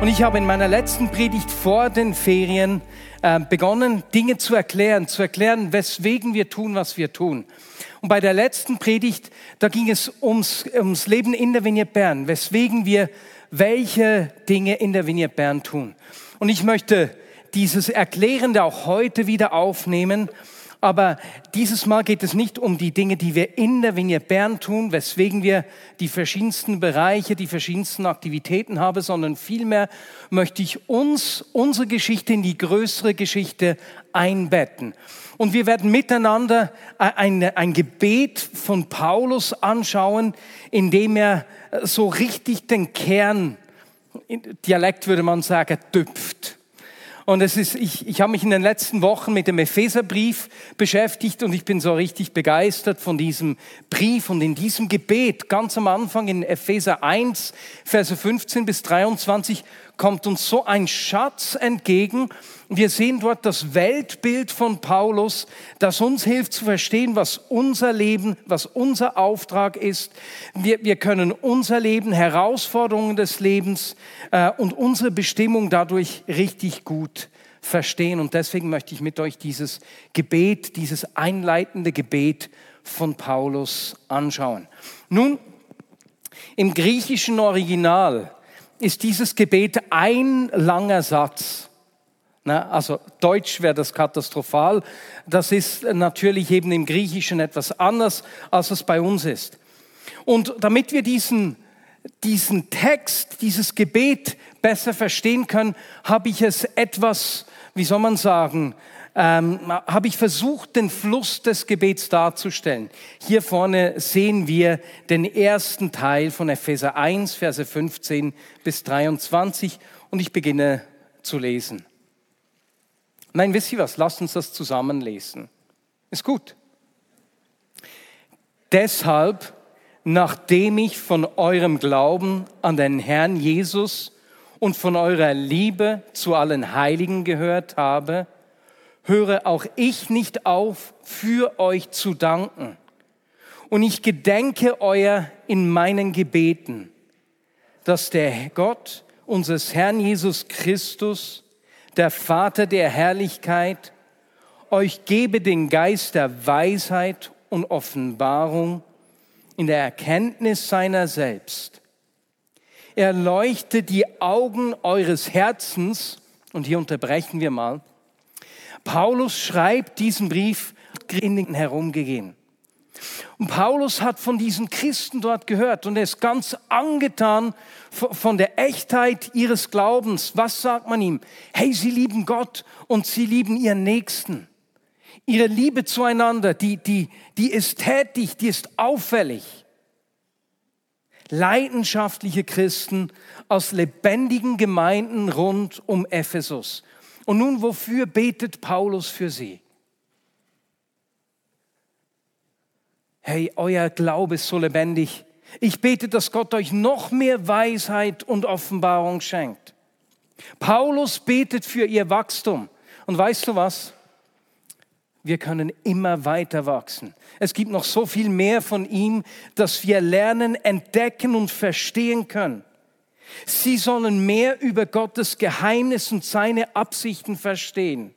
Und ich habe in meiner letzten Predigt vor den Ferien äh, begonnen, Dinge zu erklären, zu erklären, weswegen wir tun, was wir tun. Und bei der letzten Predigt, da ging es ums, ums Leben in der Vignette Bern, weswegen wir welche Dinge in der Vignette Bern tun. Und ich möchte dieses Erklärende auch heute wieder aufnehmen aber dieses Mal geht es nicht um die Dinge, die wir in der Vignette Bern tun, weswegen wir die verschiedensten Bereiche, die verschiedensten Aktivitäten haben, sondern vielmehr möchte ich uns, unsere Geschichte in die größere Geschichte einbetten. Und wir werden miteinander ein, ein Gebet von Paulus anschauen, in dem er so richtig den Kern, Dialekt würde man sagen, tüpft. Und es ist, ich, ich habe mich in den letzten Wochen mit dem Epheserbrief beschäftigt und ich bin so richtig begeistert von diesem Brief und in diesem Gebet. Ganz am Anfang in Epheser 1, Verse 15 bis 23 kommt uns so ein Schatz entgegen. Wir sehen dort das Weltbild von Paulus, das uns hilft zu verstehen, was unser Leben, was unser Auftrag ist. Wir, wir können unser Leben, Herausforderungen des Lebens äh, und unsere Bestimmung dadurch richtig gut verstehen. Und deswegen möchte ich mit euch dieses Gebet, dieses einleitende Gebet von Paulus anschauen. Nun, im griechischen Original ist dieses Gebet ein langer Satz. Also Deutsch wäre das katastrophal. Das ist natürlich eben im Griechischen etwas anders, als es bei uns ist. Und damit wir diesen, diesen Text, dieses Gebet besser verstehen können, habe ich es etwas, wie soll man sagen, ähm, habe ich versucht, den Fluss des Gebets darzustellen. Hier vorne sehen wir den ersten Teil von Epheser 1, Verse 15 bis 23 und ich beginne zu lesen. Nein, wisst ihr was? Lasst uns das zusammenlesen. Ist gut. Deshalb, nachdem ich von eurem Glauben an den Herrn Jesus und von eurer Liebe zu allen Heiligen gehört habe, höre auch ich nicht auf, für euch zu danken. Und ich gedenke euer in meinen Gebeten, dass der Gott unseres Herrn Jesus Christus, der Vater der Herrlichkeit, euch gebe den Geist der Weisheit und Offenbarung in der Erkenntnis seiner selbst. Er leuchte die Augen eures Herzens, und hier unterbrechen wir mal, Paulus schreibt diesen Brief herumgegeben. Und Paulus hat von diesen Christen dort gehört und er ist ganz angetan von der Echtheit ihres Glaubens. Was sagt man ihm? Hey, sie lieben Gott und sie lieben ihren Nächsten. Ihre Liebe zueinander, die, die, die ist tätig, die ist auffällig. Leidenschaftliche Christen aus lebendigen Gemeinden rund um Ephesus. Und nun, wofür betet Paulus für sie? Hey, euer Glaube ist so lebendig. Ich bete, dass Gott euch noch mehr Weisheit und Offenbarung schenkt. Paulus betet für ihr Wachstum. Und weißt du was? Wir können immer weiter wachsen. Es gibt noch so viel mehr von ihm, dass wir lernen, entdecken und verstehen können. Sie sollen mehr über Gottes Geheimnis und seine Absichten verstehen.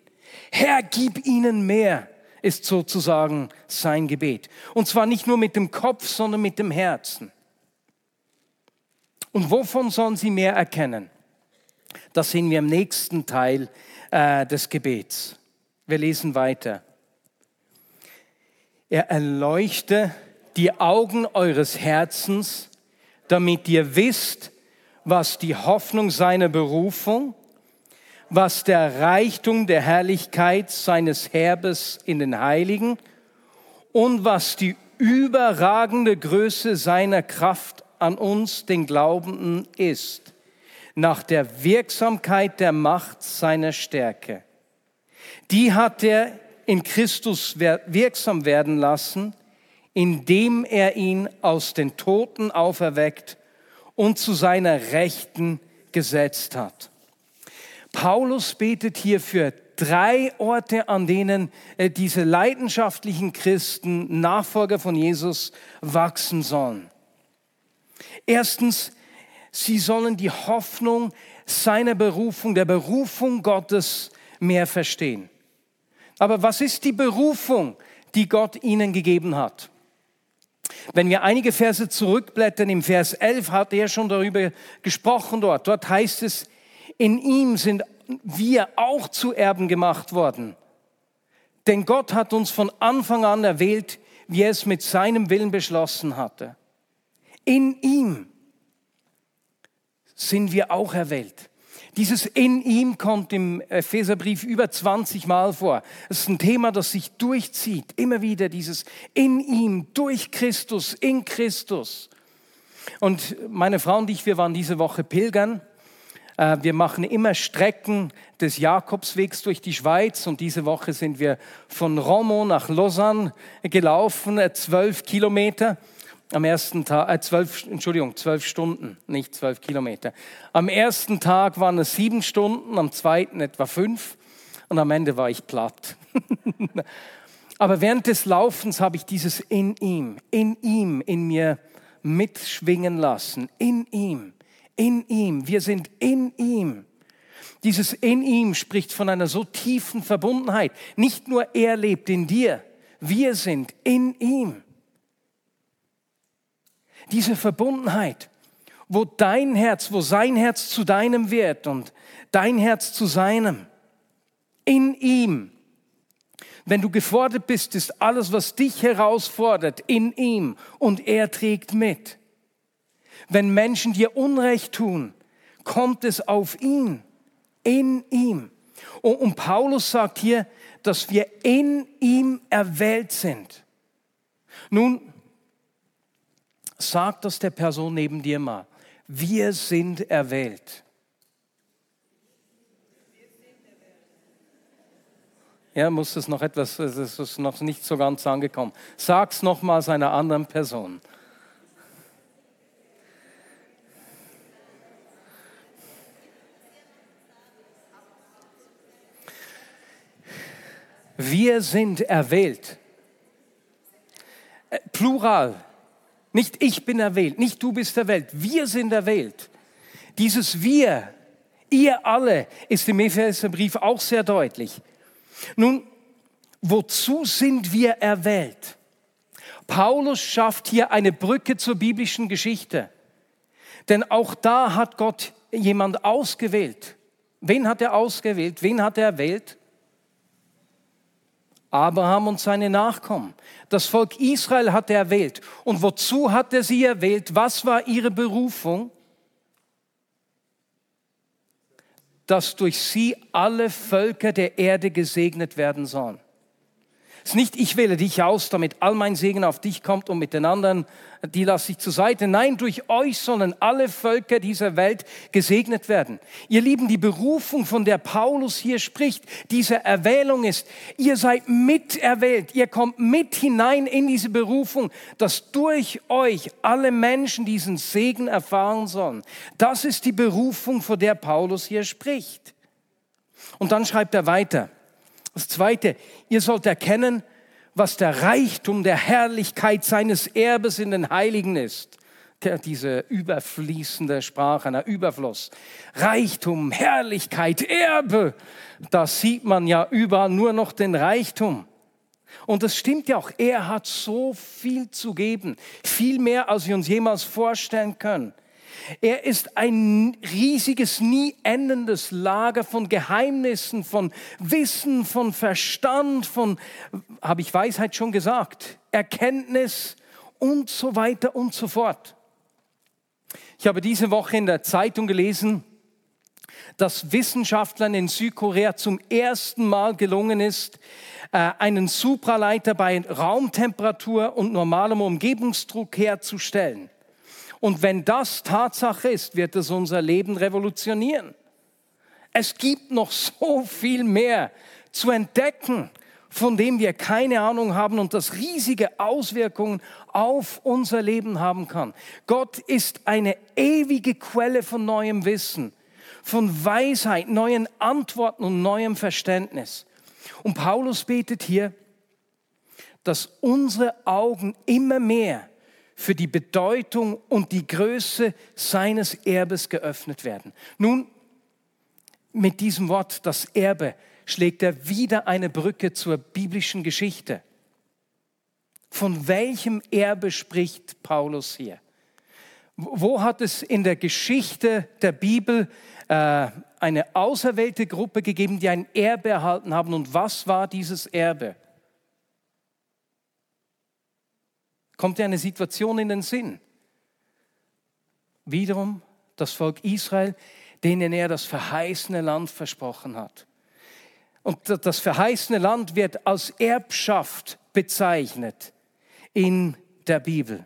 Herr, gib ihnen mehr, ist sozusagen sein Gebet. Und zwar nicht nur mit dem Kopf, sondern mit dem Herzen. Und wovon sollen sie mehr erkennen? Das sehen wir im nächsten Teil äh, des Gebets. Wir lesen weiter. Er erleuchte die Augen eures Herzens, damit ihr wisst, was die Hoffnung seiner Berufung, was der Reichtum der Herrlichkeit seines Herbes in den Heiligen und was die überragende Größe seiner Kraft an uns, den Glaubenden, ist. nach der Wirksamkeit der Macht seiner Stärke. Die hat er in Christus wirksam werden lassen, indem er ihn aus den Toten auferweckt und zu seiner Rechten gesetzt hat. Paulus betet hier für drei Orte, an denen äh, diese leidenschaftlichen Christen, Nachfolger von Jesus, wachsen sollen. Erstens, sie sollen die Hoffnung seiner Berufung, der Berufung Gottes mehr verstehen. Aber was ist die Berufung, die Gott ihnen gegeben hat? Wenn wir einige Verse zurückblättern, im Vers 11 hat er schon darüber gesprochen dort. Dort heißt es, in ihm sind wir auch zu Erben gemacht worden. Denn Gott hat uns von Anfang an erwählt, wie er es mit seinem Willen beschlossen hatte. In ihm sind wir auch erwählt. Dieses in ihm kommt im Epheserbrief über 20 Mal vor. Es ist ein Thema, das sich durchzieht. Immer wieder dieses in ihm, durch Christus, in Christus. Und meine Frau und ich, wir waren diese Woche pilgern. Äh, wir machen immer Strecken des Jakobswegs durch die Schweiz und diese Woche sind wir von Romont nach Lausanne gelaufen, äh, zwölf Kilometer am ersten Tag, äh, zwölf, Entschuldigung, zwölf Stunden, nicht zwölf Kilometer. Am ersten Tag waren es sieben Stunden, am zweiten etwa fünf und am Ende war ich platt. Aber während des Laufens habe ich dieses in ihm, in ihm, in mir mitschwingen lassen. In ihm, in ihm. Wir sind in ihm. Dieses in ihm spricht von einer so tiefen Verbundenheit. Nicht nur er lebt in dir, wir sind in ihm diese Verbundenheit, wo dein Herz, wo sein Herz zu deinem wird und dein Herz zu seinem, in ihm. Wenn du gefordert bist, ist alles, was dich herausfordert, in ihm und er trägt mit. Wenn Menschen dir Unrecht tun, kommt es auf ihn, in ihm. Und Paulus sagt hier, dass wir in ihm erwählt sind. Nun, Sag das der Person neben dir mal. Wir sind erwählt. Ja, muss es noch etwas, es ist noch nicht so ganz angekommen. Sag's noch mal seiner anderen Person. Wir sind erwählt. Äh, Plural. Nicht ich bin erwählt, nicht du bist erwählt, wir sind erwählt. Dieses Wir, ihr alle, ist im Epheserbrief auch sehr deutlich. Nun, wozu sind wir erwählt? Paulus schafft hier eine Brücke zur biblischen Geschichte. Denn auch da hat Gott jemand ausgewählt. Wen hat er ausgewählt? Wen hat er erwählt? Abraham und seine Nachkommen. Das Volk Israel hat er erwählt. Und wozu hat er sie erwählt? Was war ihre Berufung? Dass durch sie alle Völker der Erde gesegnet werden sollen. Es ist nicht, ich wähle dich aus, damit all mein Segen auf dich kommt und mit den anderen, die lasse ich zur Seite. Nein, durch euch sollen alle Völker dieser Welt gesegnet werden. Ihr Lieben, die Berufung, von der Paulus hier spricht, diese Erwählung ist, ihr seid miterwählt, ihr kommt mit hinein in diese Berufung, dass durch euch alle Menschen diesen Segen erfahren sollen. Das ist die Berufung, von der Paulus hier spricht. Und dann schreibt er weiter. Das Zweite, ihr sollt erkennen, was der Reichtum der Herrlichkeit seines Erbes in den Heiligen ist. Der, diese überfließende Sprache, einer Überfluss. Reichtum, Herrlichkeit, Erbe. Da sieht man ja überall nur noch den Reichtum. Und das stimmt ja auch. Er hat so viel zu geben. Viel mehr, als wir uns jemals vorstellen können. Er ist ein riesiges, nie endendes Lager von Geheimnissen, von Wissen, von Verstand, von, habe ich Weisheit schon gesagt, Erkenntnis und so weiter und so fort. Ich habe diese Woche in der Zeitung gelesen, dass Wissenschaftlern in Südkorea zum ersten Mal gelungen ist, äh, einen Supraleiter bei Raumtemperatur und normalem Umgebungsdruck herzustellen. Und wenn das Tatsache ist, wird es unser Leben revolutionieren. Es gibt noch so viel mehr zu entdecken, von dem wir keine Ahnung haben und das riesige Auswirkungen auf unser Leben haben kann. Gott ist eine ewige Quelle von neuem Wissen, von Weisheit, neuen Antworten und neuem Verständnis. Und Paulus betet hier, dass unsere Augen immer mehr für die Bedeutung und die Größe seines Erbes geöffnet werden. Nun, mit diesem Wort, das Erbe, schlägt er wieder eine Brücke zur biblischen Geschichte. Von welchem Erbe spricht Paulus hier? Wo hat es in der Geschichte der Bibel äh, eine auserwählte Gruppe gegeben, die ein Erbe erhalten haben? Und was war dieses Erbe? Kommt dir eine Situation in den Sinn? Wiederum das Volk Israel, denen er das verheißene Land versprochen hat. Und das verheißene Land wird als Erbschaft bezeichnet in der Bibel.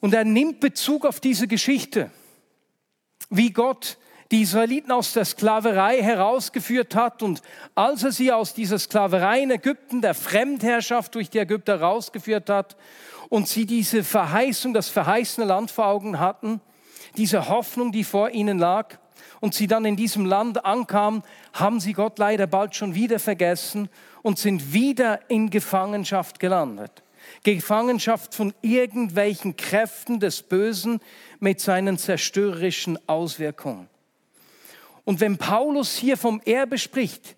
Und er nimmt Bezug auf diese Geschichte, wie Gott die Israeliten aus der Sklaverei herausgeführt hat und als er sie aus dieser Sklaverei in Ägypten, der Fremdherrschaft durch die Ägypter herausgeführt hat und sie diese Verheißung, das verheißene Land vor Augen hatten, diese Hoffnung, die vor ihnen lag, und sie dann in diesem Land ankamen, haben sie Gott leider bald schon wieder vergessen und sind wieder in Gefangenschaft gelandet. Gefangenschaft von irgendwelchen Kräften des Bösen mit seinen zerstörerischen Auswirkungen. Und wenn Paulus hier vom Erbe spricht,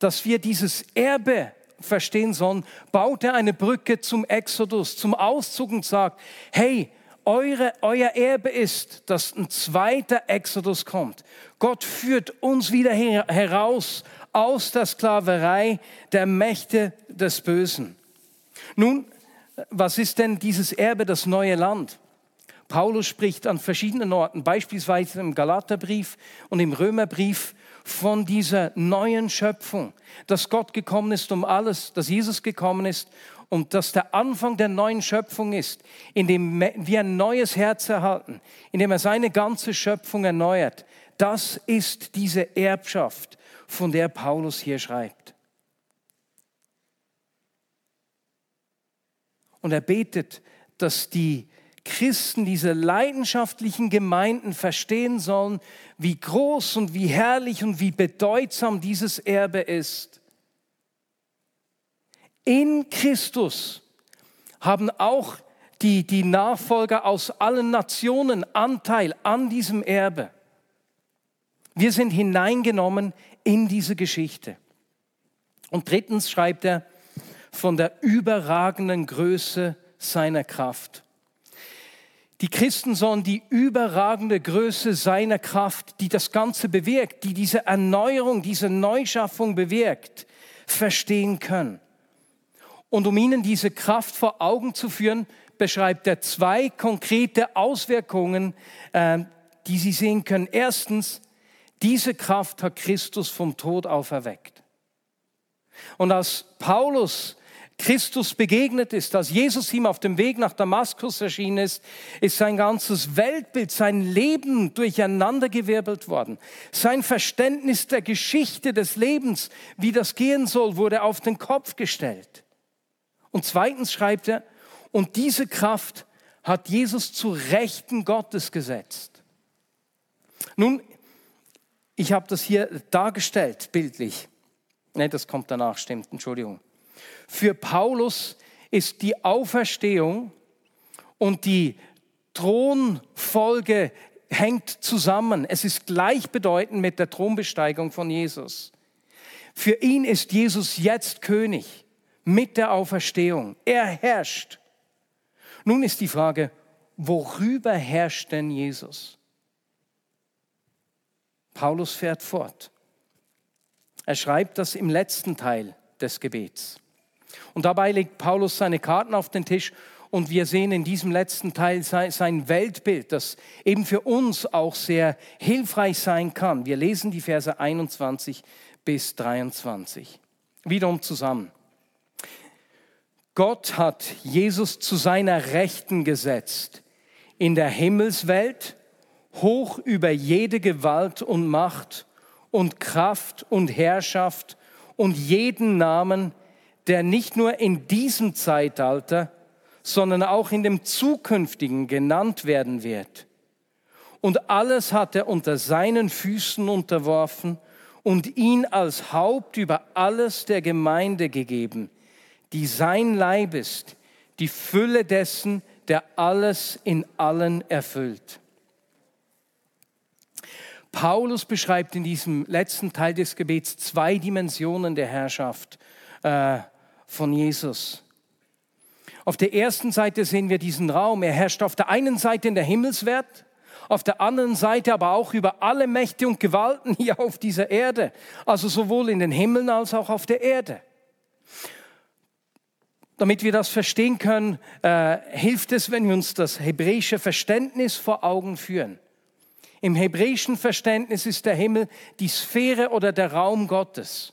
dass wir dieses Erbe verstehen sollen, baut er eine Brücke zum Exodus, zum Auszug und sagt, hey, eure, euer Erbe ist, dass ein zweiter Exodus kommt. Gott führt uns wieder her heraus aus der Sklaverei der Mächte des Bösen. Nun, was ist denn dieses Erbe, das neue Land? Paulus spricht an verschiedenen Orten, beispielsweise im Galaterbrief und im Römerbrief, von dieser neuen Schöpfung, dass Gott gekommen ist, um alles, dass Jesus gekommen ist, und dass der Anfang der neuen Schöpfung ist, indem wir ein neues Herz erhalten, indem er seine ganze Schöpfung erneuert. Das ist diese Erbschaft, von der Paulus hier schreibt. Und er betet, dass die Christen, diese leidenschaftlichen Gemeinden verstehen sollen, wie groß und wie herrlich und wie bedeutsam dieses Erbe ist. In Christus haben auch die, die Nachfolger aus allen Nationen Anteil an diesem Erbe. Wir sind hineingenommen in diese Geschichte. Und drittens schreibt er von der überragenden Größe seiner Kraft. Die Christen sollen die überragende Größe seiner Kraft, die das Ganze bewirkt, die diese Erneuerung, diese Neuschaffung bewirkt, verstehen können. Und um ihnen diese Kraft vor Augen zu führen, beschreibt er zwei konkrete Auswirkungen, äh, die sie sehen können. Erstens, diese Kraft hat Christus vom Tod auferweckt. Und als Paulus Christus begegnet ist, als Jesus ihm auf dem Weg nach Damaskus erschienen ist, ist sein ganzes Weltbild, sein Leben durcheinandergewirbelt worden. Sein Verständnis der Geschichte des Lebens, wie das gehen soll, wurde auf den Kopf gestellt. Und zweitens schreibt er, und diese Kraft hat Jesus zu Rechten Gottes gesetzt. Nun, ich habe das hier dargestellt, bildlich. Nein, das kommt danach, stimmt, Entschuldigung. Für Paulus ist die Auferstehung und die Thronfolge hängt zusammen. Es ist gleichbedeutend mit der Thronbesteigung von Jesus. Für ihn ist Jesus jetzt König mit der Auferstehung. Er herrscht. Nun ist die Frage, worüber herrscht denn Jesus? Paulus fährt fort. Er schreibt das im letzten Teil des Gebets. Und dabei legt Paulus seine Karten auf den Tisch und wir sehen in diesem letzten Teil sein Weltbild, das eben für uns auch sehr hilfreich sein kann. Wir lesen die Verse 21 bis 23. Wiederum zusammen. Gott hat Jesus zu seiner Rechten gesetzt, in der Himmelswelt, hoch über jede Gewalt und Macht und Kraft und Herrschaft und jeden Namen, der nicht nur in diesem Zeitalter, sondern auch in dem zukünftigen genannt werden wird. Und alles hat er unter seinen Füßen unterworfen und ihn als Haupt über alles der Gemeinde gegeben, die sein Leib ist, die Fülle dessen, der alles in allen erfüllt. Paulus beschreibt in diesem letzten Teil des Gebets zwei Dimensionen der Herrschaft äh, von Jesus. Auf der ersten Seite sehen wir diesen Raum. Er herrscht auf der einen Seite in der Himmelswelt, auf der anderen Seite aber auch über alle Mächte und Gewalten hier auf dieser Erde, also sowohl in den Himmeln als auch auf der Erde. Damit wir das verstehen können, äh, hilft es, wenn wir uns das hebräische Verständnis vor Augen führen. Im hebräischen Verständnis ist der Himmel die Sphäre oder der Raum Gottes.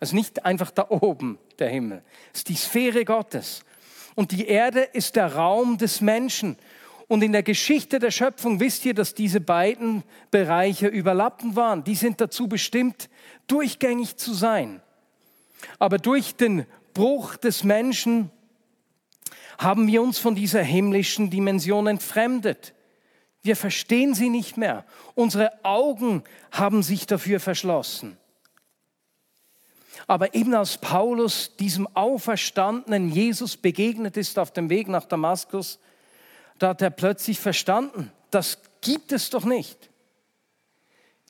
Also nicht einfach da oben der Himmel. Es ist die Sphäre Gottes. Und die Erde ist der Raum des Menschen. Und in der Geschichte der Schöpfung wisst ihr, dass diese beiden Bereiche überlappend waren. Die sind dazu bestimmt, durchgängig zu sein. Aber durch den Bruch des Menschen haben wir uns von dieser himmlischen Dimension entfremdet. Wir verstehen sie nicht mehr. Unsere Augen haben sich dafür verschlossen. Aber eben als Paulus diesem auferstandenen Jesus begegnet ist auf dem Weg nach Damaskus, da hat er plötzlich verstanden, das gibt es doch nicht.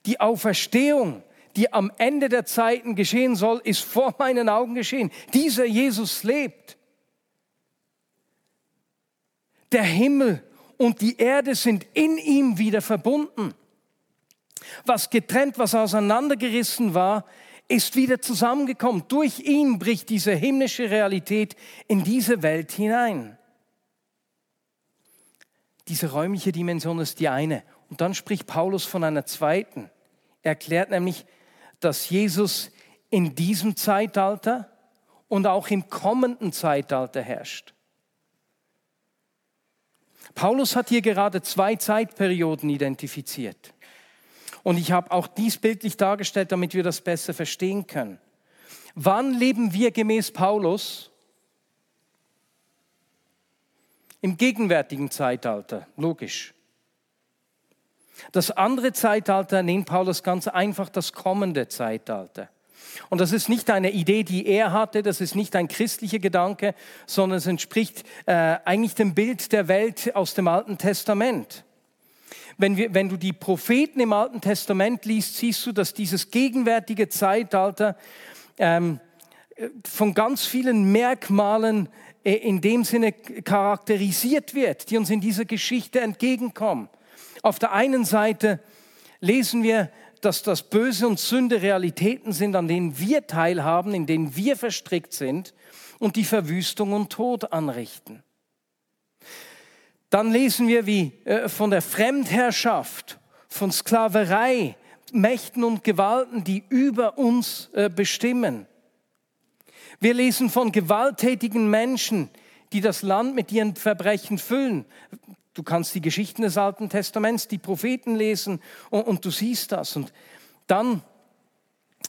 Die Auferstehung, die am Ende der Zeiten geschehen soll, ist vor meinen Augen geschehen. Dieser Jesus lebt. Der Himmel und die Erde sind in ihm wieder verbunden. Was getrennt, was auseinandergerissen war, ist wieder zusammengekommen. Durch ihn bricht diese himmlische Realität in diese Welt hinein. Diese räumliche Dimension ist die eine. Und dann spricht Paulus von einer zweiten. Er erklärt nämlich, dass Jesus in diesem Zeitalter und auch im kommenden Zeitalter herrscht. Paulus hat hier gerade zwei Zeitperioden identifiziert. Und ich habe auch dies bildlich dargestellt, damit wir das besser verstehen können. Wann leben wir gemäß Paulus? Im gegenwärtigen Zeitalter, logisch. Das andere Zeitalter nennt Paulus ganz einfach das kommende Zeitalter. Und das ist nicht eine Idee, die er hatte, das ist nicht ein christlicher Gedanke, sondern es entspricht äh, eigentlich dem Bild der Welt aus dem Alten Testament. Wenn, wir, wenn du die Propheten im Alten Testament liest, siehst du, dass dieses gegenwärtige Zeitalter ähm, von ganz vielen Merkmalen äh, in dem Sinne charakterisiert wird, die uns in dieser Geschichte entgegenkommen. Auf der einen Seite lesen wir, dass das Böse und Sünde Realitäten sind, an denen wir teilhaben, in denen wir verstrickt sind und die Verwüstung und Tod anrichten. Dann lesen wir, wie äh, von der Fremdherrschaft, von Sklaverei, Mächten und Gewalten, die über uns äh, bestimmen. Wir lesen von gewalttätigen Menschen, die das Land mit ihren Verbrechen füllen. Du kannst die Geschichten des Alten Testaments, die Propheten lesen und, und du siehst das. Und dann,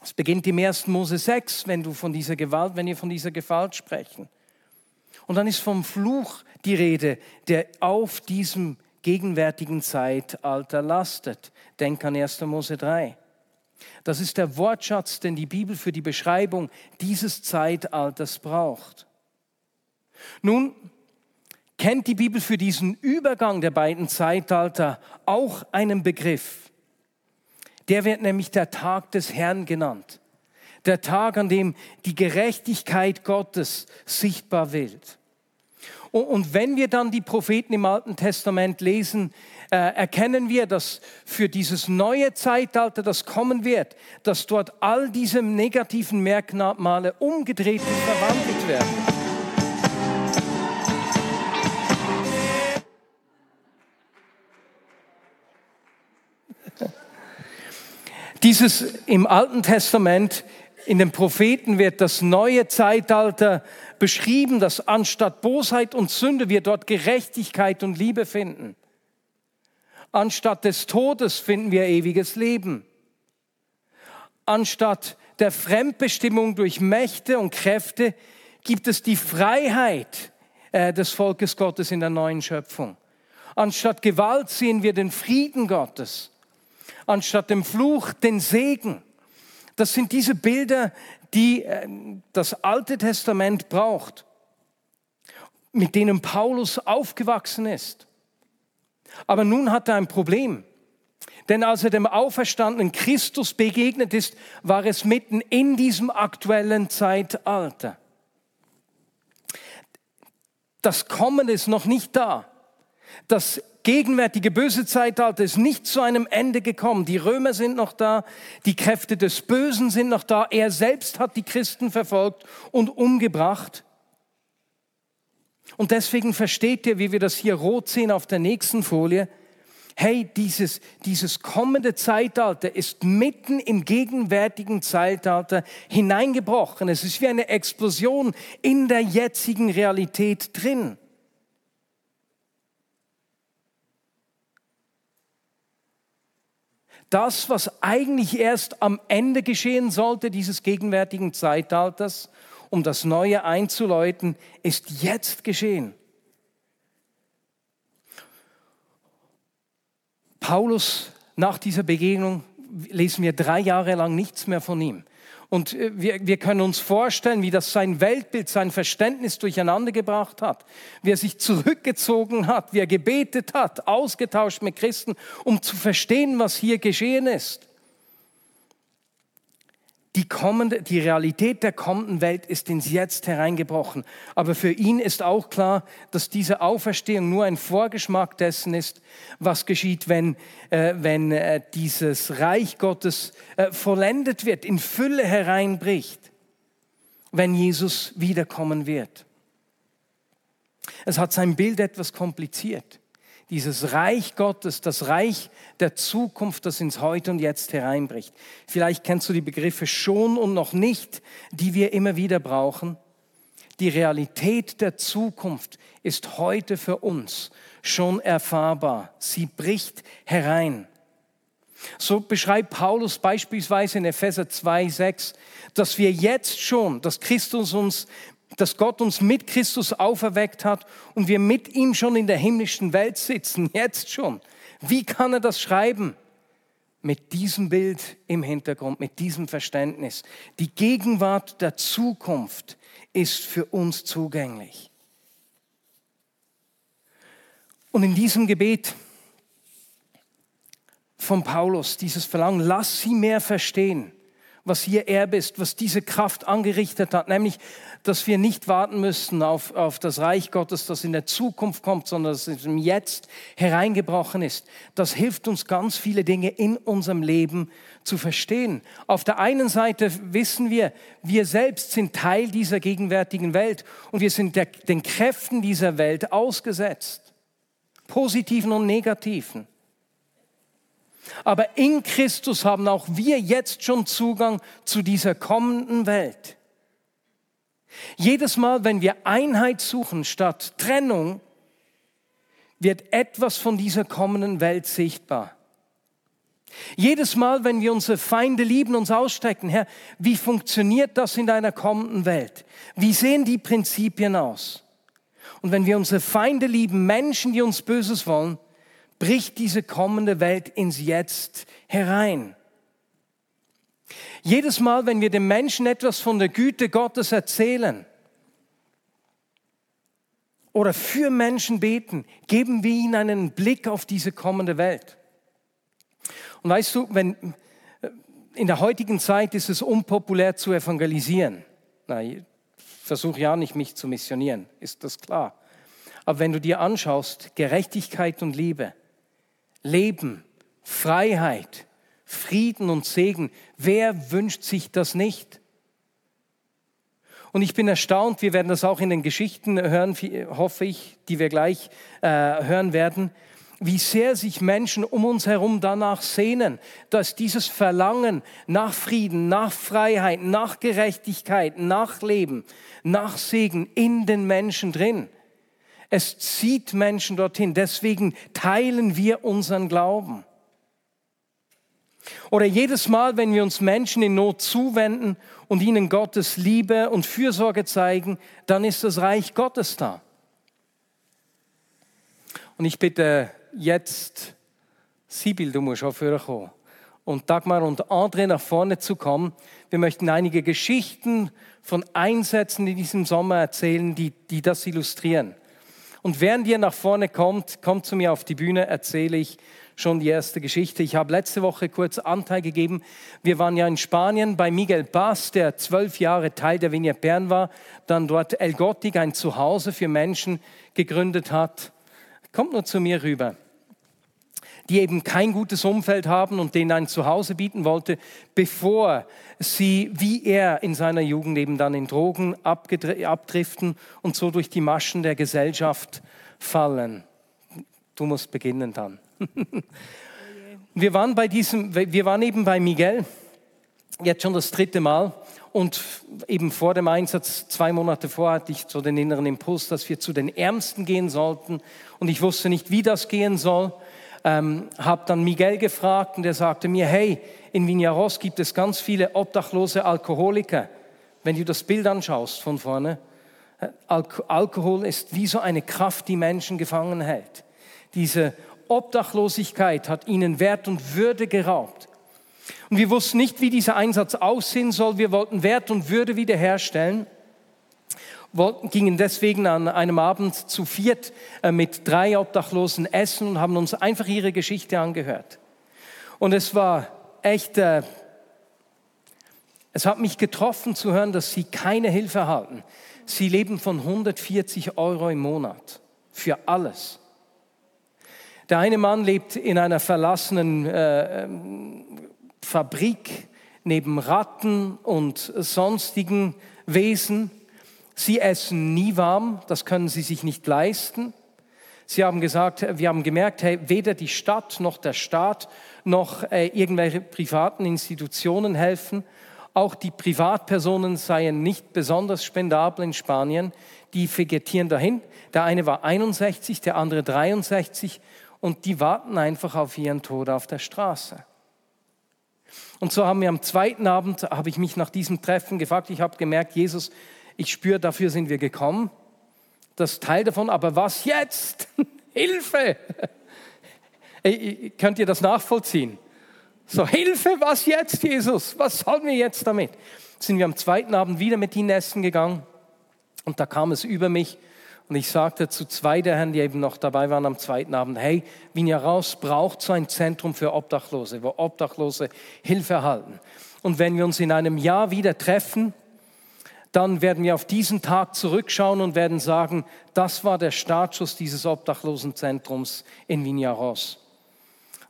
es beginnt im 1. Mose 6, wenn du von dieser Gewalt, wenn wir von dieser Gewalt sprechen. Und dann ist vom Fluch die Rede, der auf diesem gegenwärtigen Zeitalter lastet. Denk an 1. Mose 3. Das ist der Wortschatz, den die Bibel für die Beschreibung dieses Zeitalters braucht. Nun, kennt die Bibel für diesen Übergang der beiden Zeitalter auch einen Begriff. Der wird nämlich der Tag des Herrn genannt. Der Tag, an dem die Gerechtigkeit Gottes sichtbar wird. Und wenn wir dann die Propheten im Alten Testament lesen, äh, erkennen wir, dass für dieses neue Zeitalter, das kommen wird, dass dort all diese negativen Merkmale umgedreht und verwandelt werden. Dieses im Alten Testament In den Propheten wird das neue Zeitalter beschrieben, dass anstatt Bosheit und Sünde wir dort Gerechtigkeit und Liebe finden. Anstatt des Todes finden wir ewiges Leben. Anstatt der Fremdbestimmung durch Mächte und Kräfte gibt es die Freiheit äh, des Volkes Gottes in der neuen Schöpfung. Anstatt Gewalt sehen wir den Frieden Gottes. Anstatt dem Fluch den Segen. Das sind diese Bilder, die äh, das Alte Testament braucht, mit denen Paulus aufgewachsen ist. Aber nun hat er ein Problem. Denn als er dem auferstandenen Christus begegnet ist, war es mitten in diesem aktuellen Zeitalter. Das Kommen ist noch nicht da. Das gegenwärtige böse Zeitalter ist nicht zu einem Ende gekommen. Die Römer sind noch da, die Kräfte des Bösen sind noch da. Er selbst hat die Christen verfolgt und umgebracht. Und deswegen versteht ihr, wie wir das hier rot sehen auf der nächsten Folie. Hey, dieses, dieses kommende Zeitalter ist mitten im gegenwärtigen Zeitalter hineingebrochen. Es ist wie eine Explosion in der jetzigen Realität drin. Das, was eigentlich erst am Ende geschehen sollte, dieses gegenwärtigen Zeitalters, um das Neue einzuläuten, ist jetzt geschehen. Paulus, nach dieser Begegnung lesen wir drei Jahre lang nichts mehr von ihm. Und äh, wir, wir können uns vorstellen, wie das sein Weltbild, sein Verständnis durcheinander gebracht hat, wie er sich zurückgezogen hat, wie er gebetet hat, ausgetauscht mit Christen, um zu verstehen, was hier geschehen ist die kommende, die Realität der kommenden Welt ist ins Jetzt hereingebrochen. Aber für ihn ist auch klar, dass diese Auferstehung nur ein Vorgeschmack dessen ist, was geschieht, wenn, äh, wenn äh, dieses Reich Gottes äh, vollendet wird, in Fülle hereinbricht, wenn Jesus wiederkommen wird. Es hat sein Bild etwas kompliziert dieses Reich Gottes, das Reich der Zukunft, das ins Heute und Jetzt hereinbricht. Vielleicht kennst du die Begriffe schon und noch nicht, die wir immer wieder brauchen. Die Realität der Zukunft ist heute für uns schon erfahrbar. Sie bricht herein. So beschreibt Paulus beispielsweise in Epheser 2, 6, dass wir jetzt schon, dass Christus uns dass Gott uns mit Christus auferweckt hat und wir mit ihm schon in der himmlischen Welt sitzen, jetzt schon. Wie kann er das schreiben? Mit diesem Bild im Hintergrund, mit diesem Verständnis. Die Gegenwart der Zukunft ist für uns zugänglich. Und in diesem Gebet von Paulus, dieses Verlangen, lass sie mehr verstehen was hier Erbe ist, was diese Kraft angerichtet hat, nämlich, dass wir nicht warten müssen auf, auf das Reich Gottes, das in der Zukunft kommt, sondern dass es im Jetzt hereingebrochen ist. Das hilft uns ganz viele Dinge in unserem Leben zu verstehen. Auf der einen Seite wissen wir, wir selbst sind Teil dieser gegenwärtigen Welt und wir sind der, den Kräften dieser Welt ausgesetzt, positiven und negativen. Aber in Christus haben auch wir jetzt schon Zugang zu dieser kommenden Welt. Jedes Mal, wenn wir Einheit suchen statt Trennung, wird etwas von dieser kommenden Welt sichtbar. Jedes Mal, wenn wir unsere Feinde lieben, uns ausstrecken, Herr, wie funktioniert das in deiner kommenden Welt? Wie sehen die Prinzipien aus? Und wenn wir unsere Feinde lieben, Menschen, die uns Böses wollen, bricht diese kommende Welt ins Jetzt herein. Jedes Mal, wenn wir den Menschen etwas von der Güte Gottes erzählen oder für Menschen beten, geben wir ihnen einen Blick auf diese kommende Welt. Und weißt du, wenn, in der heutigen Zeit ist es unpopulär zu evangelisieren. Na, ich versuche ja nicht, mich zu missionieren, ist das klar. Aber wenn du dir anschaust, Gerechtigkeit und Liebe, Leben, Freiheit, Frieden und Segen. Wer wünscht sich das nicht? Und ich bin erstaunt, wir werden das auch in den Geschichten hören, hoffe ich, die wir gleich äh, hören werden, wie sehr sich Menschen um uns herum danach sehnen, dass dieses Verlangen nach Frieden, nach Freiheit, nach Gerechtigkeit, nach Leben, nach Segen in den Menschen drin. Es zieht Menschen dorthin. Deswegen teilen wir unseren Glauben. Oder jedes Mal, wenn wir uns Menschen in Not zuwenden und ihnen Gottes Liebe und Fürsorge zeigen, dann ist das Reich Gottes da. Und ich bitte jetzt Sibyl, du musst auch kommen. Und Dagmar und André nach vorne zu kommen. Wir möchten einige Geschichten von Einsätzen in diesem Sommer erzählen, die, die das illustrieren. Und während ihr nach vorne kommt, kommt zu mir auf die Bühne, erzähle ich schon die erste Geschichte. Ich habe letzte Woche kurz Anteil gegeben. Wir waren ja in Spanien bei Miguel Paz, der zwölf Jahre Teil der Vignette Bern war, dann dort El Gottig, ein Zuhause für Menschen, gegründet hat. Kommt nur zu mir rüber die eben kein gutes Umfeld haben und denen ein Zuhause bieten wollte, bevor sie, wie er in seiner Jugend eben dann in Drogen abdriften und so durch die Maschen der Gesellschaft fallen. Du musst beginnen dann. Wir waren bei diesem, wir waren eben bei Miguel, jetzt schon das dritte Mal. Und eben vor dem Einsatz, zwei Monate vor, hatte ich so den inneren Impuls, dass wir zu den Ärmsten gehen sollten. Und ich wusste nicht, wie das gehen soll ähm, habe dann Miguel gefragt und er sagte mir, hey, in Vinyaros gibt es ganz viele obdachlose Alkoholiker. Wenn du das Bild anschaust von vorne, äh, Alk Alkohol ist wie so eine Kraft, die Menschen gefangen hält. Diese Obdachlosigkeit hat ihnen Wert und Würde geraubt. Und wir wussten nicht, wie dieser Einsatz aussehen soll. Wir wollten Wert und Würde wiederherstellen gingen deswegen an einem Abend zu viert äh, mit drei Obdachlosen essen und haben uns einfach ihre Geschichte angehört. Und es war echt, äh, es hat mich getroffen zu hören, dass sie keine Hilfe erhalten. Sie leben von 140 Euro im Monat für alles. Der eine Mann lebt in einer verlassenen äh, ähm, Fabrik neben Ratten und sonstigen Wesen. Sie essen nie warm, das können sie sich nicht leisten. Sie haben gesagt, wir haben gemerkt, hey, weder die Stadt noch der Staat noch äh, irgendwelche privaten Institutionen helfen. Auch die Privatpersonen seien nicht besonders spendabel in Spanien. Die vegetieren dahin. Der eine war 61, der andere 63 und die warten einfach auf ihren Tod auf der Straße. Und so haben wir am zweiten Abend, habe ich mich nach diesem Treffen gefragt, ich habe gemerkt, Jesus, ich spüre, dafür sind wir gekommen. Das Teil davon, aber was jetzt? Hilfe! Könnt ihr das nachvollziehen? So, Hilfe, was jetzt, Jesus? Was sollen wir jetzt damit? Sind wir am zweiten Abend wieder mit ihnen essen gegangen und da kam es über mich und ich sagte zu zwei der Herren, die eben noch dabei waren am zweiten Abend, hey, Vinja Raus braucht so ein Zentrum für Obdachlose, wo Obdachlose Hilfe erhalten. Und wenn wir uns in einem Jahr wieder treffen, dann werden wir auf diesen Tag zurückschauen und werden sagen, das war der Startschuss dieses Obdachlosenzentrums in Vinyaros.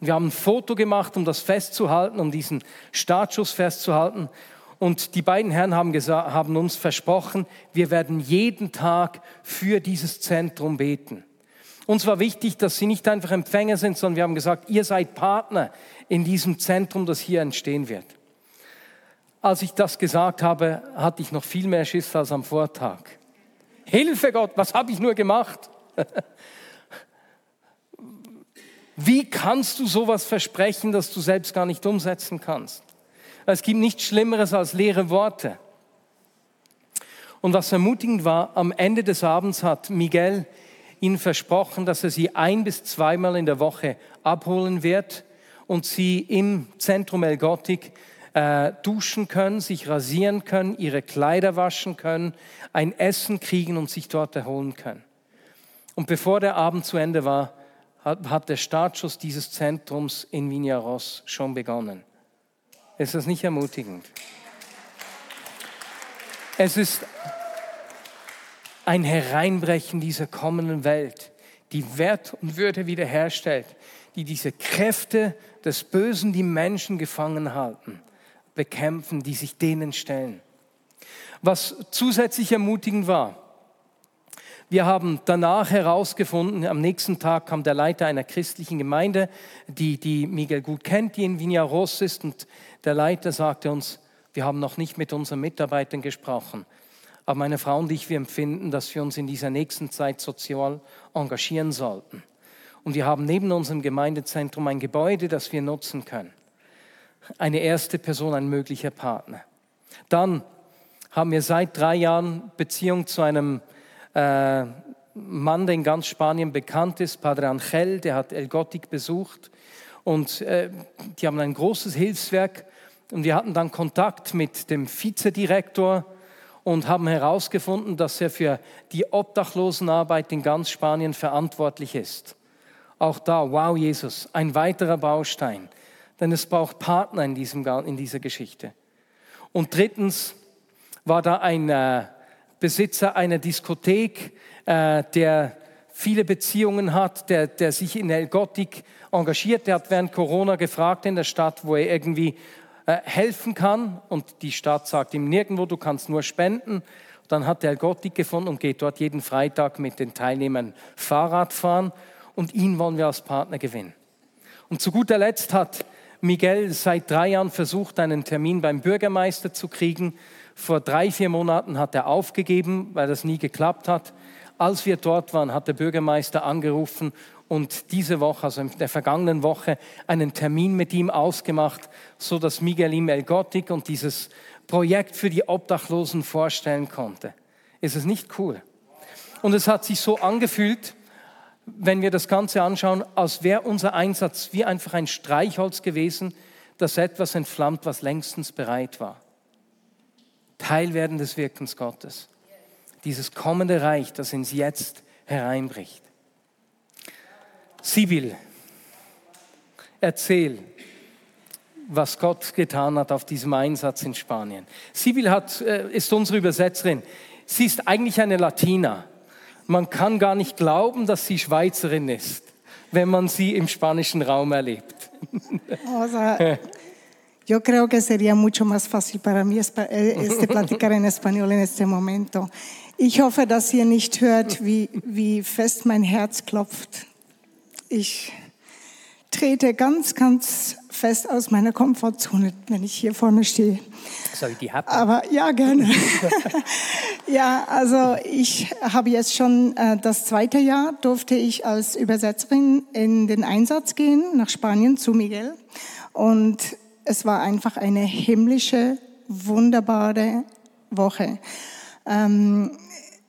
Wir haben ein Foto gemacht, um das festzuhalten, um diesen Startschuss festzuhalten. Und die beiden Herren haben, gesagt, haben uns versprochen, wir werden jeden Tag für dieses Zentrum beten. Uns war wichtig, dass sie nicht einfach Empfänger sind, sondern wir haben gesagt, ihr seid Partner in diesem Zentrum, das hier entstehen wird. Als ich das gesagt habe, hatte ich noch viel mehr Schiss als am Vortag. Hilfe Gott, was habe ich nur gemacht? Wie kannst du sowas versprechen, dass du selbst gar nicht umsetzen kannst? Es gibt nichts Schlimmeres als leere Worte. Und was ermutigend war, am Ende des Abends hat Miguel ihnen versprochen, dass er sie ein bis zweimal in der Woche abholen wird und sie im Zentrum El Gothic äh, duschen können, sich rasieren können, ihre Kleider waschen können, ein Essen kriegen und sich dort erholen können. Und bevor der Abend zu Ende war, hat, hat der Startschuss dieses Zentrums in Vinyaros schon begonnen. Ist das nicht ermutigend? Es ist ein Hereinbrechen dieser kommenden Welt, die Wert und Würde wiederherstellt, die diese Kräfte des Bösen, die Menschen gefangen halten, bekämpfen, die sich denen stellen. Was zusätzlich ermutigend war, Wir haben danach herausgefunden, am nächsten Tag kam der Leiter einer christlichen Gemeinde, die, die Miguel gut kennt, die in Vinyaros ist. Und der Leiter sagte uns, wir haben noch nicht mit unseren Mitarbeitern gesprochen. Aber meine Frau und ich, wir empfinden, dass wir uns in dieser nächsten Zeit sozial engagieren sollten. Und wir haben neben unserem Gemeindezentrum ein Gebäude, das wir nutzen können. Eine erste Person, ein möglicher Partner. Dann haben wir seit drei Jahren Beziehung zu einem äh, Mann, der in ganz Spanien bekannt ist, Padre Angel, der hat El Gothic besucht. Und äh, die haben ein großes Hilfswerk. Und wir hatten dann Kontakt mit dem Vizedirektor und haben herausgefunden, dass er für die Obdachlosenarbeit in ganz Spanien verantwortlich ist. Auch da, wow, Jesus, ein weiterer Baustein. Denn es braucht Partner in, diesem, in dieser Geschichte. Und drittens war da ein äh, Besitzer einer Diskothek, äh, der viele Beziehungen hat, der, der sich in El Gothic engagiert. Der hat während Corona gefragt in der Stadt, wo er irgendwie äh, helfen kann. Und die Stadt sagt ihm nirgendwo, du kannst nur spenden. Dann hat er Gothic gefunden und geht dort jeden Freitag mit den Teilnehmern Fahrrad fahren und ihn wollen wir als Partner gewinnen. Und zu guter Letzt hat Miguel seit drei Jahren versucht, einen Termin beim Bürgermeister zu kriegen. Vor drei, vier Monaten hat er aufgegeben, weil das nie geklappt hat. Als wir dort waren, hat der Bürgermeister angerufen und diese Woche, also in der vergangenen Woche, einen Termin mit ihm ausgemacht, so dass Miguel ihm El Gothic und dieses Projekt für die Obdachlosen vorstellen konnte. Ist es nicht cool? Und es hat sich so angefühlt, wenn wir das Ganze anschauen, als wäre unser Einsatz wie einfach ein Streichholz gewesen, das etwas entflammt, was längstens bereit war. Teilwerden des Wirkens Gottes. Dieses kommende Reich, das ins Jetzt hereinbricht. Sibyl, erzähl, was Gott getan hat auf diesem Einsatz in Spanien. Sibyl hat, äh, ist unsere Übersetzerin. Sie ist eigentlich eine Latina man kann gar nicht glauben, dass sie Schweizerin ist, wenn man sie im spanischen Raum erlebt. O sea, yo creo que sería mucho más fácil para mí eh, este, platicar en español en este momento. Ich hoffe, dass ihr nicht hört, wie, wie fest mein Herz klopft. Ich trete ganz, ganz fest aus meiner Komfortzone, wenn ich hier vorne stehe. Soll ich die haben? Aber ja, gerne. ja, also ich habe jetzt schon äh, das zweite Jahr, durfte ich als Übersetzerin in den Einsatz gehen nach Spanien zu Miguel. Und es war einfach eine himmlische, wunderbare Woche. Ähm,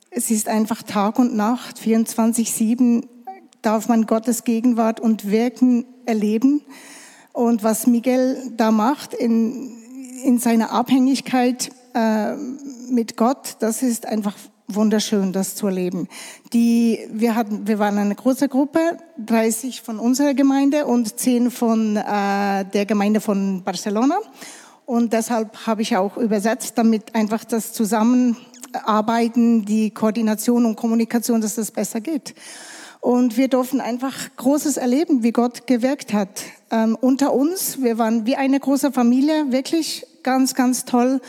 es ist einfach Tag und Nacht, 24-7 darf man Gottes Gegenwart und Wirken erleben. Und was Miguel da macht in, in seiner Abhängigkeit äh, mit Gott, das ist einfach wunderschön, das zu erleben. Die, wir, hatten, wir waren eine große Gruppe, 30 von unserer Gemeinde und 10 von äh, der Gemeinde von Barcelona. Und deshalb habe ich auch übersetzt, damit einfach das Zusammenarbeiten, die Koordination und Kommunikation, dass das besser geht. Und wir durften einfach Großes erleben, wie Gott gewirkt hat. Ähm, unter uns, wir waren wie eine große Familie, wirklich ganz, ganz toll.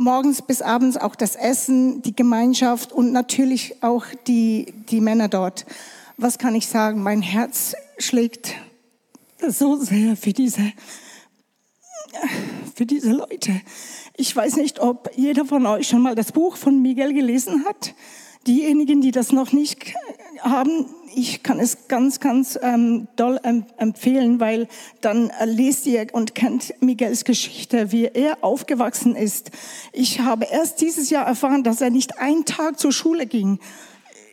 Morgens bis abends auch das Essen, die Gemeinschaft und natürlich auch die, die Männer dort. Was kann ich sagen? Mein Herz schlägt so sehr für diese, für diese Leute. Ich weiß nicht, ob jeder von euch schon mal das Buch von Miguel gelesen hat. Diejenigen, die das noch nicht haben, ich kann es ganz, ganz ähm, doll empfehlen, weil dann äh, lest ihr und kennt Miguels Geschichte, wie er aufgewachsen ist. Ich habe erst dieses Jahr erfahren, dass er nicht einen Tag zur Schule ging.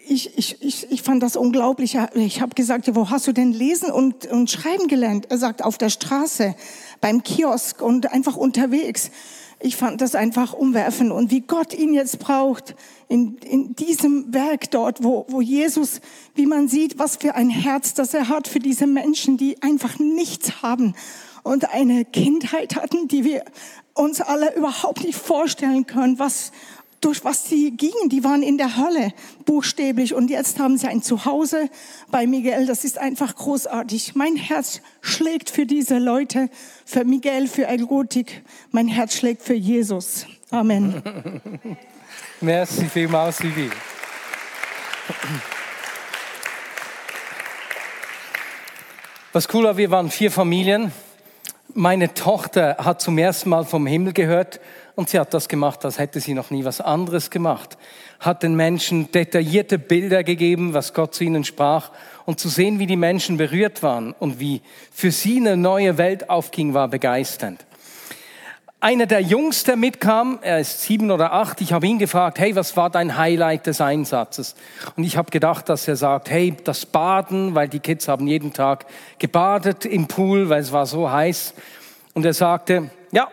Ich, ich, ich, ich fand das unglaublich. Ich habe gesagt, wo hast du denn lesen und, und schreiben gelernt? Er sagt, auf der Straße, beim Kiosk und einfach unterwegs ich fand das einfach umwerfend und wie Gott ihn jetzt braucht in, in diesem Werk dort, wo, wo Jesus, wie man sieht, was für ein Herz, das er hat für diese Menschen, die einfach nichts haben und eine Kindheit hatten, die wir uns alle überhaupt nicht vorstellen können, was, durch was sie gingen. Die waren in der Hölle, buchstäblich. Und jetzt haben sie ein Zuhause bei Miguel. Das ist einfach großartig. Mein Herz schlägt für diese Leute, für Miguel, für Elgotik. Mein Herz schlägt für Jesus. Amen. Merci vielmals, Sylvie. Was cool war, wir waren vier Familien. Meine Tochter hat zum ersten Mal vom Himmel gehört und sie hat das gemacht, als hätte sie noch nie was anderes gemacht. Hat den Menschen detaillierte Bilder gegeben, was Gott zu ihnen sprach und zu sehen, wie die Menschen berührt waren und wie für sie eine neue Welt aufging, war begeisternd. Einer der Jungs, der mitkam, er ist sieben oder acht, ich habe ihn gefragt, hey, was war dein Highlight des Einsatzes? Und ich habe gedacht, dass er sagt, hey, das Baden, weil die Kids haben jeden Tag gebadet im Pool, weil es war so heiß. Und er sagte, ja,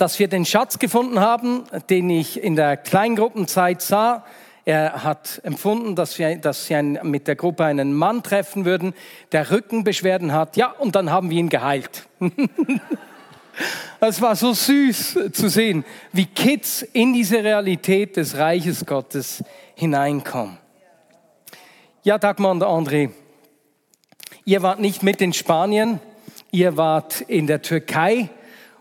dass wir den Schatz gefunden haben, den ich in der Kleingruppenzeit sah. Er hat empfunden, dass wir, dass ein, mit der Gruppe einen Mann treffen würden, der Rückenbeschwerden hat. Ja, und dann haben wir ihn geheilt. Es war so süß zu sehen, wie Kids in diese Realität des Reiches Gottes hineinkommen. Ja, Dagmar und André, ihr wart nicht mit in Spanien, ihr wart in der Türkei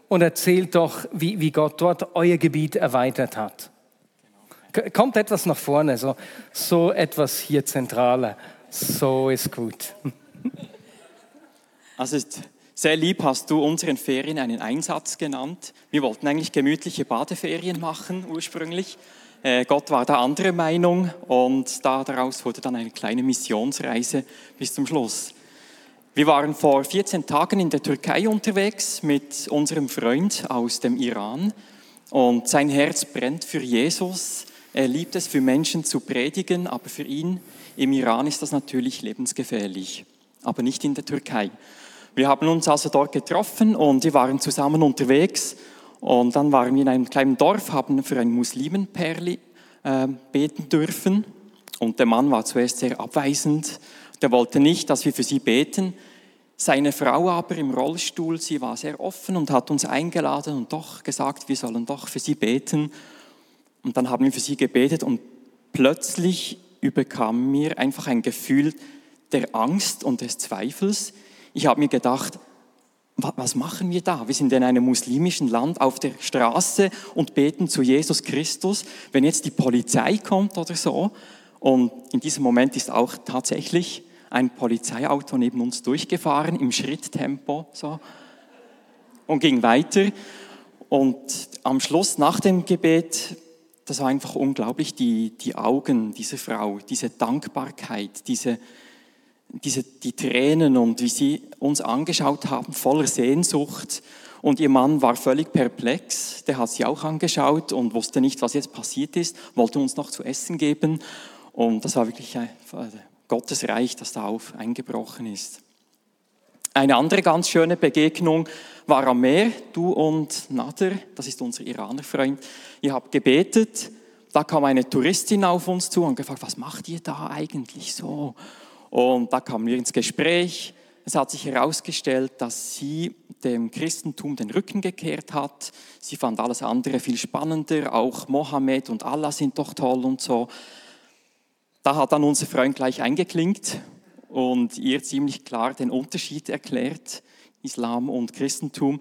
und erzählt doch, wie, wie Gott dort euer Gebiet erweitert hat. Kommt etwas nach vorne, so, so etwas hier zentraler. So ist gut. Also ist sehr lieb hast du unseren Ferien einen Einsatz genannt. Wir wollten eigentlich gemütliche Badeferien machen ursprünglich. Äh, Gott war da anderer Meinung und da daraus wurde dann eine kleine Missionsreise bis zum Schluss. Wir waren vor 14 Tagen in der Türkei unterwegs mit unserem Freund aus dem Iran und sein Herz brennt für Jesus. Er liebt es, für Menschen zu predigen, aber für ihn im Iran ist das natürlich lebensgefährlich, aber nicht in der Türkei. Wir haben uns also dort getroffen und wir waren zusammen unterwegs. Und dann waren wir in einem kleinen Dorf, haben für ein Muslimenperli äh, beten dürfen. Und der Mann war zuerst sehr abweisend. Der wollte nicht, dass wir für sie beten. Seine Frau aber im Rollstuhl, sie war sehr offen und hat uns eingeladen und doch gesagt, wir sollen doch für sie beten. Und dann haben wir für sie gebetet und plötzlich überkam mir einfach ein Gefühl der Angst und des Zweifels. Ich habe mir gedacht, was machen wir da? Wir sind in einem muslimischen Land auf der Straße und beten zu Jesus Christus. Wenn jetzt die Polizei kommt oder so, und in diesem Moment ist auch tatsächlich ein Polizeiauto neben uns durchgefahren im Schritttempo so und ging weiter. Und am Schluss nach dem Gebet, das war einfach unglaublich, die, die Augen dieser Frau, diese Dankbarkeit, diese, diese, die Tränen und wie sie uns angeschaut haben, voller Sehnsucht. Und ihr Mann war völlig perplex, der hat sie auch angeschaut und wusste nicht, was jetzt passiert ist, wollte uns noch zu essen geben. Und das war wirklich ein Gottes Reich, das da auf eingebrochen ist. Eine andere ganz schöne Begegnung war am Meer. Du und Nader, das ist unser Iraner-Freund, ihr habt gebetet. Da kam eine Touristin auf uns zu und gefragt, was macht ihr da eigentlich so? Und da kamen wir ins Gespräch. Es hat sich herausgestellt, dass sie dem Christentum den Rücken gekehrt hat. Sie fand alles andere viel spannender. Auch Mohammed und Allah sind doch toll und so. Da hat dann unser Freund gleich eingeklinkt und ihr ziemlich klar den Unterschied erklärt, Islam und Christentum.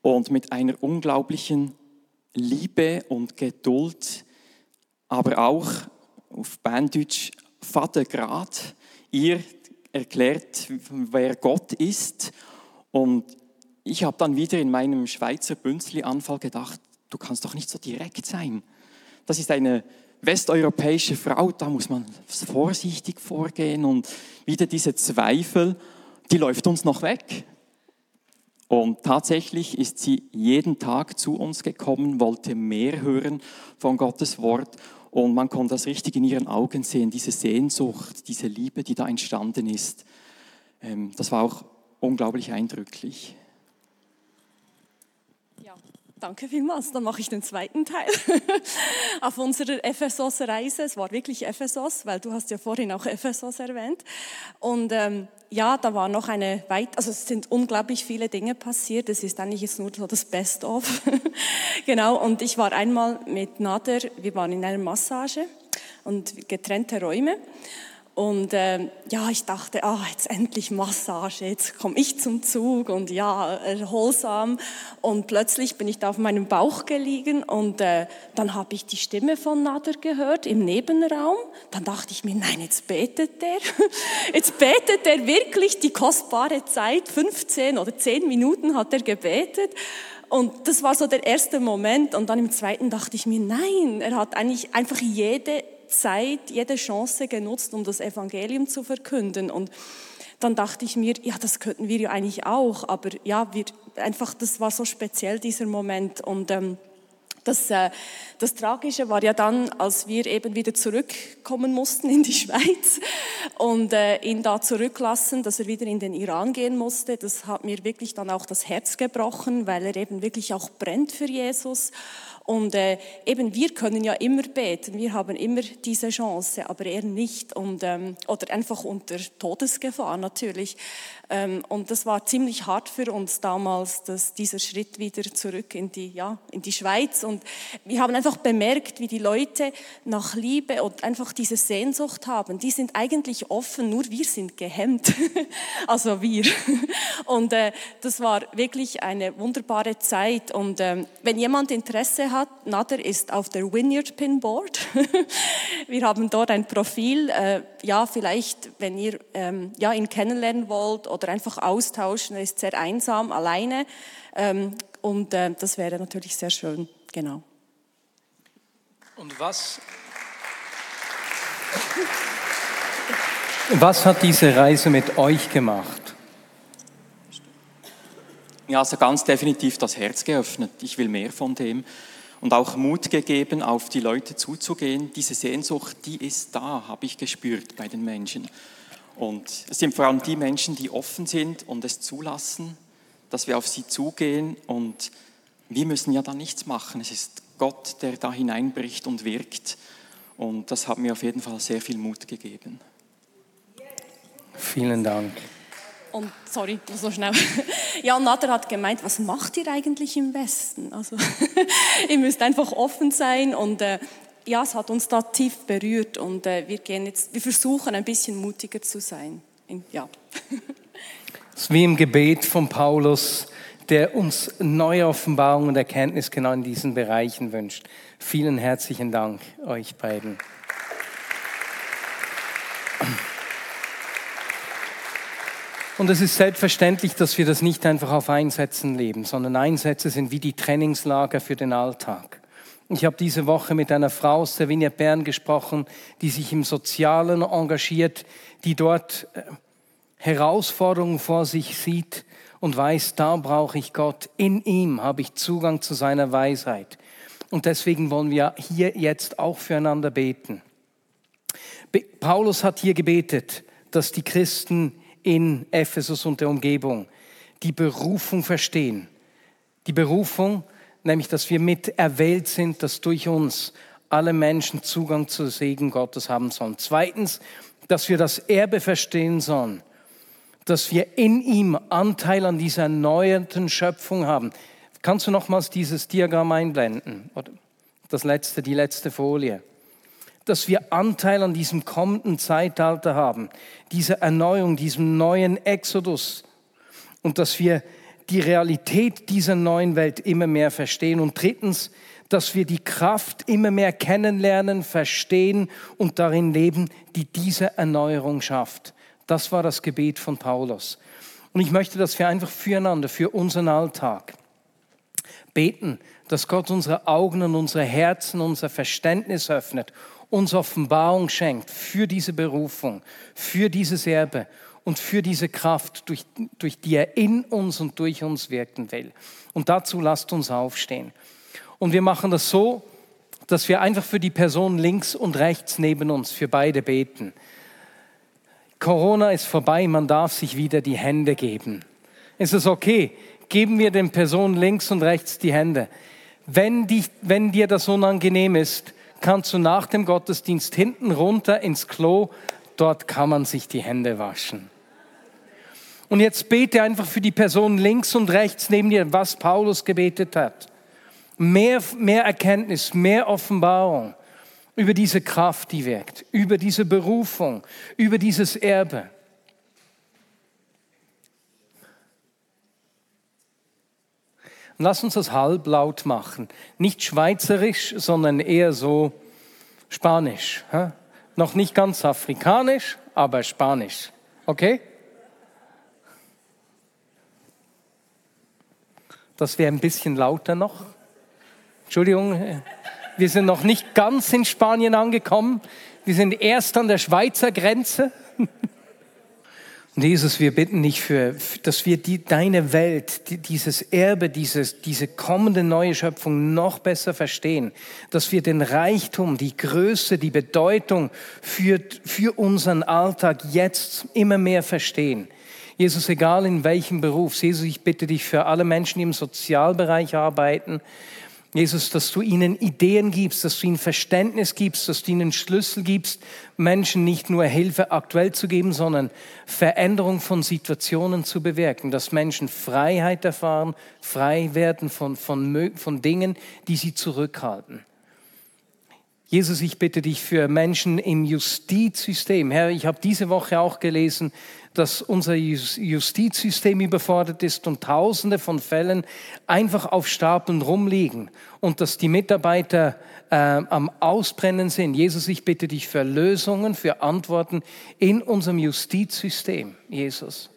Und mit einer unglaublichen Liebe und Geduld, aber auch auf Banddeutsch Vatergrad, ihr erklärt, wer Gott ist. Und ich habe dann wieder in meinem Schweizer Bünzli-Anfall gedacht, du kannst doch nicht so direkt sein. Das ist eine westeuropäische Frau, da muss man vorsichtig vorgehen und wieder diese Zweifel, die läuft uns noch weg. Und tatsächlich ist sie jeden Tag zu uns gekommen, wollte mehr hören von Gottes Wort und man konnte das richtig in ihren Augen sehen, diese Sehnsucht, diese Liebe, die da entstanden ist. Ähm, das war auch unglaublich eindrücklich. Danke vielmals. Dann mache ich den zweiten Teil auf unserer Ephesos-Reise. Es war wirklich Ephesos, weil du hast ja vorhin auch Ephesos erwähnt. Und ähm, ja, da war noch eine weit, also es sind unglaublich viele Dinge passiert. Es ist eigentlich jetzt nur so das Best-of. genau. Und ich war einmal mit Nader, wir waren in einer Massage und getrennte Räume. Und äh, ja, ich dachte, ah, jetzt endlich Massage, jetzt komme ich zum Zug und ja, erholsam. Und plötzlich bin ich da auf meinem Bauch gelegen und äh, dann habe ich die Stimme von Nader gehört im Nebenraum. Dann dachte ich mir, nein, jetzt betet der. Jetzt betet er wirklich die kostbare Zeit, 15 oder 10 Minuten hat er gebetet. Und das war so der erste Moment. Und dann im zweiten dachte ich mir, nein, er hat eigentlich einfach jede Zeit, jede Chance genutzt, um das Evangelium zu verkünden. Und dann dachte ich mir, ja, das könnten wir ja eigentlich auch, aber ja, wir, einfach, das war so speziell, dieser Moment. Und ähm, das, äh, das Tragische war ja dann, als wir eben wieder zurückkommen mussten in die Schweiz und äh, ihn da zurücklassen, dass er wieder in den Iran gehen musste. Das hat mir wirklich dann auch das Herz gebrochen, weil er eben wirklich auch brennt für Jesus. Und äh, eben wir können ja immer beten, wir haben immer diese Chance, aber er nicht und ähm, oder einfach unter Todesgefahr natürlich. Ähm, und das war ziemlich hart für uns damals, dass dieser Schritt wieder zurück in die ja in die Schweiz. Und wir haben einfach bemerkt, wie die Leute nach Liebe und einfach diese Sehnsucht haben. Die sind eigentlich offen, nur wir sind gehemmt. also wir. Und äh, das war wirklich eine wunderbare Zeit. Und ähm, wenn jemand Interesse hat hat. Nader ist auf der Vineyard Pin Board. Wir haben dort ein Profil. Äh, ja, vielleicht, wenn ihr ähm, ja, ihn kennenlernen wollt oder einfach austauschen. Er ist sehr einsam, alleine. Ähm, und äh, das wäre natürlich sehr schön. Genau. Und was, was hat diese Reise mit euch gemacht? Ja, also ganz definitiv das Herz geöffnet. Ich will mehr von dem und auch Mut gegeben, auf die Leute zuzugehen. Diese Sehnsucht, die ist da, habe ich gespürt bei den Menschen. Und es sind vor allem die Menschen, die offen sind und es zulassen, dass wir auf sie zugehen. Und wir müssen ja da nichts machen. Es ist Gott, der da hineinbricht und wirkt. Und das hat mir auf jeden Fall sehr viel Mut gegeben. Vielen Dank. Und sorry, so schnell. Ja, und Nader hat gemeint, was macht ihr eigentlich im Westen? Also ihr müsst einfach offen sein und äh, ja, es hat uns da tief berührt und äh, wir gehen jetzt, wir versuchen ein bisschen mutiger zu sein. Ja. Es ist wie im Gebet von Paulus, der uns neue Offenbarung und Erkenntnis genau in diesen Bereichen wünscht. Vielen herzlichen Dank euch beiden. Und es ist selbstverständlich, dass wir das nicht einfach auf Einsätzen leben, sondern Einsätze sind wie die Trainingslager für den Alltag. Ich habe diese Woche mit einer Frau aus der Vignette Bern gesprochen, die sich im Sozialen engagiert, die dort äh, Herausforderungen vor sich sieht und weiß, da brauche ich Gott. In ihm habe ich Zugang zu seiner Weisheit. Und deswegen wollen wir hier jetzt auch füreinander beten. Paulus hat hier gebetet, dass die Christen in Ephesus und der Umgebung die Berufung verstehen. Die Berufung, nämlich dass wir mit erwählt sind, dass durch uns alle Menschen Zugang zu Segen Gottes haben sollen. Zweitens, dass wir das Erbe verstehen sollen, dass wir in ihm Anteil an dieser erneuerten Schöpfung haben. Kannst du nochmals dieses Diagramm einblenden? Das letzte, die letzte Folie dass wir Anteil an diesem kommenden Zeitalter haben, dieser Erneuerung, diesem neuen Exodus und dass wir die Realität dieser neuen Welt immer mehr verstehen. Und drittens, dass wir die Kraft immer mehr kennenlernen, verstehen und darin leben, die diese Erneuerung schafft. Das war das Gebet von Paulus. Und ich möchte, dass wir einfach füreinander, für unseren Alltag beten, dass Gott unsere Augen und unsere Herzen, unser Verständnis öffnet uns Offenbarung schenkt für diese Berufung, für dieses Erbe und für diese Kraft, durch, durch die er in uns und durch uns wirken will. Und dazu lasst uns aufstehen. Und wir machen das so, dass wir einfach für die Person links und rechts neben uns, für beide beten. Corona ist vorbei, man darf sich wieder die Hände geben. Ist es okay? Geben wir den Personen links und rechts die Hände. Wenn, die, wenn dir das unangenehm ist, kannst du nach dem Gottesdienst hinten runter ins Klo, dort kann man sich die Hände waschen. Und jetzt bete einfach für die Person links und rechts neben dir, was Paulus gebetet hat. Mehr, mehr Erkenntnis, mehr Offenbarung. über diese Kraft, die wirkt, über diese Berufung, über dieses Erbe. Lass uns das halblaut machen. Nicht schweizerisch, sondern eher so spanisch. Hä? Noch nicht ganz afrikanisch, aber spanisch. Okay? Das wäre ein bisschen lauter noch. Entschuldigung, wir sind noch nicht ganz in Spanien angekommen. Wir sind erst an der Schweizer Grenze. Und Jesus, wir bitten dich für, dass wir die, deine Welt, die, dieses Erbe, dieses, diese kommende neue Schöpfung noch besser verstehen. Dass wir den Reichtum, die Größe, die Bedeutung für, für unseren Alltag jetzt immer mehr verstehen. Jesus, egal in welchem Beruf, Jesus, ich bitte dich für alle Menschen, die im Sozialbereich arbeiten, Jesus, dass du ihnen Ideen gibst, dass du ihnen Verständnis gibst, dass du ihnen Schlüssel gibst, Menschen nicht nur Hilfe aktuell zu geben, sondern Veränderung von Situationen zu bewirken, dass Menschen Freiheit erfahren, frei werden von, von, von Dingen, die sie zurückhalten. Jesus, ich bitte dich für Menschen im Justizsystem. Herr, ich habe diese Woche auch gelesen, dass unser Justizsystem überfordert ist und Tausende von Fällen einfach auf Stapeln rumliegen und dass die Mitarbeiter äh, am Ausbrennen sind. Jesus, ich bitte dich für Lösungen, für Antworten in unserem Justizsystem, Jesus.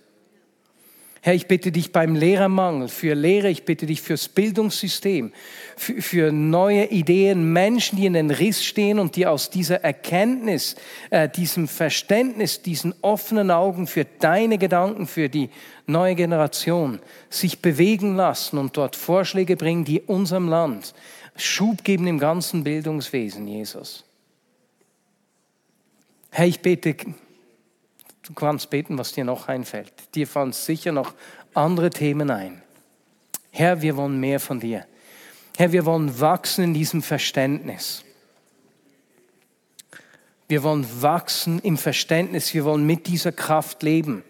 Herr, ich bitte dich beim Lehrermangel, für Lehre, ich bitte dich fürs Bildungssystem, für, für, neue Ideen, Menschen, die in den Riss stehen und die aus dieser Erkenntnis, äh, diesem Verständnis, diesen offenen Augen für deine Gedanken, für die neue Generation sich bewegen lassen und dort Vorschläge bringen, die unserem Land Schub geben im ganzen Bildungswesen, Jesus. Herr, ich bete Du kannst beten, was dir noch einfällt. Dir fallen sicher noch andere Themen ein. Herr, wir wollen mehr von dir. Herr, wir wollen wachsen in diesem Verständnis. Wir wollen wachsen im Verständnis. Wir wollen mit dieser Kraft leben.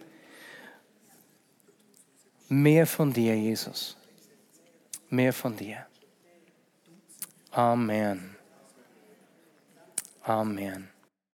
Mehr von dir, Jesus. Mehr von dir. Amen. Amen.